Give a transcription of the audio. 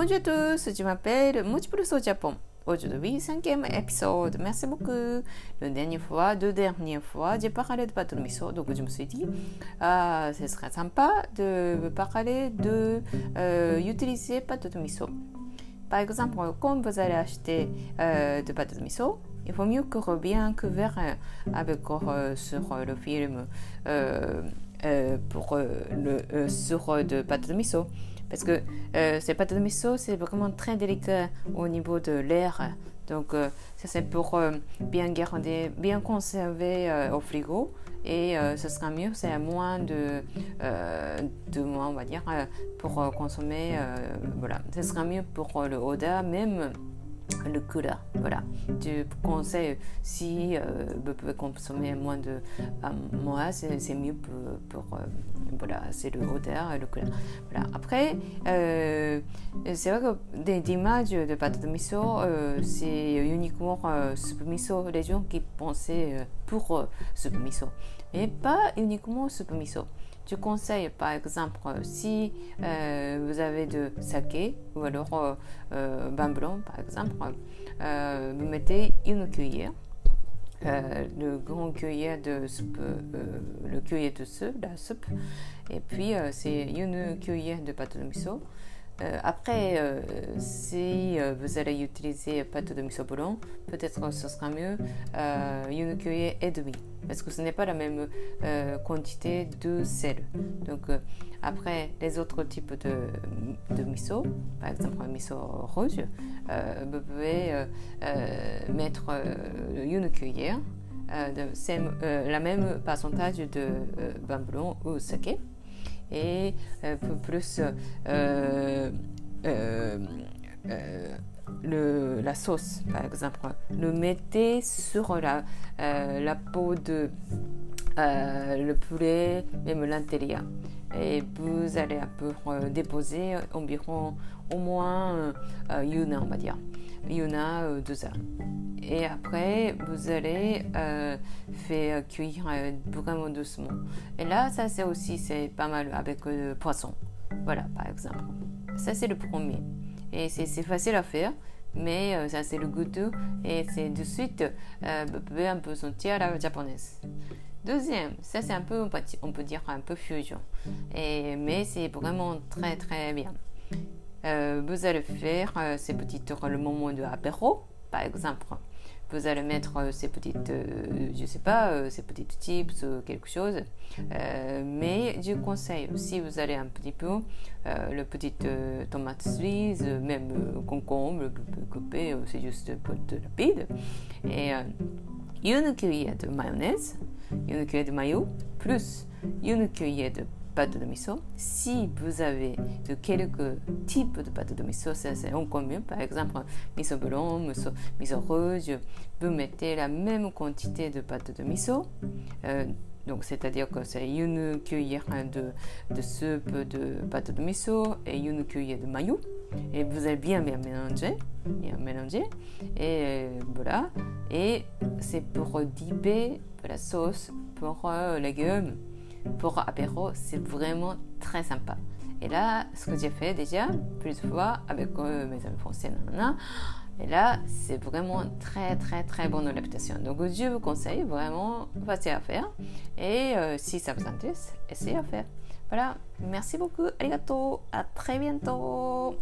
Bonjour à tous, je m'appelle Multiple au Japon. Aujourd'hui, cinquième épisode. Merci beaucoup. La dernière fois, deux dernières fois, j'ai parlé de de miso. Donc, je me suis dit, euh, ce serait sympa de parler de euh, utiliser de miso. Par exemple, quand vous allez acheter euh, de de miso, il faut mieux que bien couvert avec euh, sur le film euh, euh, pour le sur de pâte de miso. Parce que euh, ces pâtes de miso, c'est vraiment très délicat au niveau de l'air. Donc, ça c'est pour bien garder, bien conserver au frigo. Et ce sera mieux, c'est moins de, de mois, on va dire, pour consommer. voilà, ce sera mieux pour le odeur, même le couleur. Voilà. Je conseille si euh, vous pouvez consommer moins de mois, c'est mieux pour, euh, voilà, c'est le odeur et le couleur. Voilà. Après, euh, c'est vrai que des, images de pâte de miso, c'est uniquement soupe miso, les gens qui pensaient pour soupe miso, mais pas uniquement soupe miso. Je conseille par exemple si euh, vous avez de saké ou alors euh, euh vin blanc par exemple, euh, vous mettez une cuillère, le grand cuillère de soupe, le cuillère de soupe, la soupe, et puis c'est une cuillère de pâte de miso. Après, si vous allez utiliser pâte de miso blanc, peut-être ce sera mieux une cuillère et demie parce que ce n'est pas la même euh, quantité de sel. Donc euh, après les autres types de, miso, par exemple un miso rouge, euh, vous pouvez mettre une cuillère de la même pourcentage de vin blanc ou saké et plus le, la sauce, par exemple, le mettez sur la, euh, la peau de euh, le poulet, même l'intérieur. Et vous allez un peu euh, déposer environ au moins une heure, on va dire, une heure, deux heures. Et après, vous allez faire cuire vraiment doucement. Et là, ça c'est aussi c'est pas mal avec le poisson. Voilà, par exemple. Ça c'est le premier. Et c'est facile à faire, mais euh, ça c'est le goût et c'est de suite, euh, vous pouvez un peu sentir la japonaise. Deuxième, ça c'est un peu, on peut dire un peu fusion, et, mais c'est vraiment très très bien. Euh, vous allez faire ces petites le moment de apéro, par exemple vous allez mettre euh, ces petites, euh, je sais pas, euh, ces petites tips ou quelque chose. mais je conseille, si vous allez un petit peu, le petit tomate cerise, même concombre, coupé, c'est juste un peu rapide. Et une cuillère de mayonnaise, une cuillère de maillot, plus une cuillère de de miso. Si vous avez de quelques types de pâte de miso, c'est encore mieux. Par exemple, miso blanc, miso, miso rouge, vous mettez la même quantité de pâte de miso. Euh, donc, c'est-à-dire que c'est une cuillère de, de soupe de pâte de miso et une cuillère de maillot. Et vous allez bien, bien mélanger. Bien mélanger. Et euh, voilà. Et c'est pour dipper la sauce pour euh, légumes pour apéro, c'est vraiment très sympa. Et là, ce que j'ai fait déjà plusieurs fois avec euh, mes amis français, et là, c'est vraiment très très très bonne réputation. Donc, je vous conseille vraiment facile à faire. Et euh, si ça vous intéresse, essayez à faire. Voilà, merci beaucoup, arigato, à très bientôt.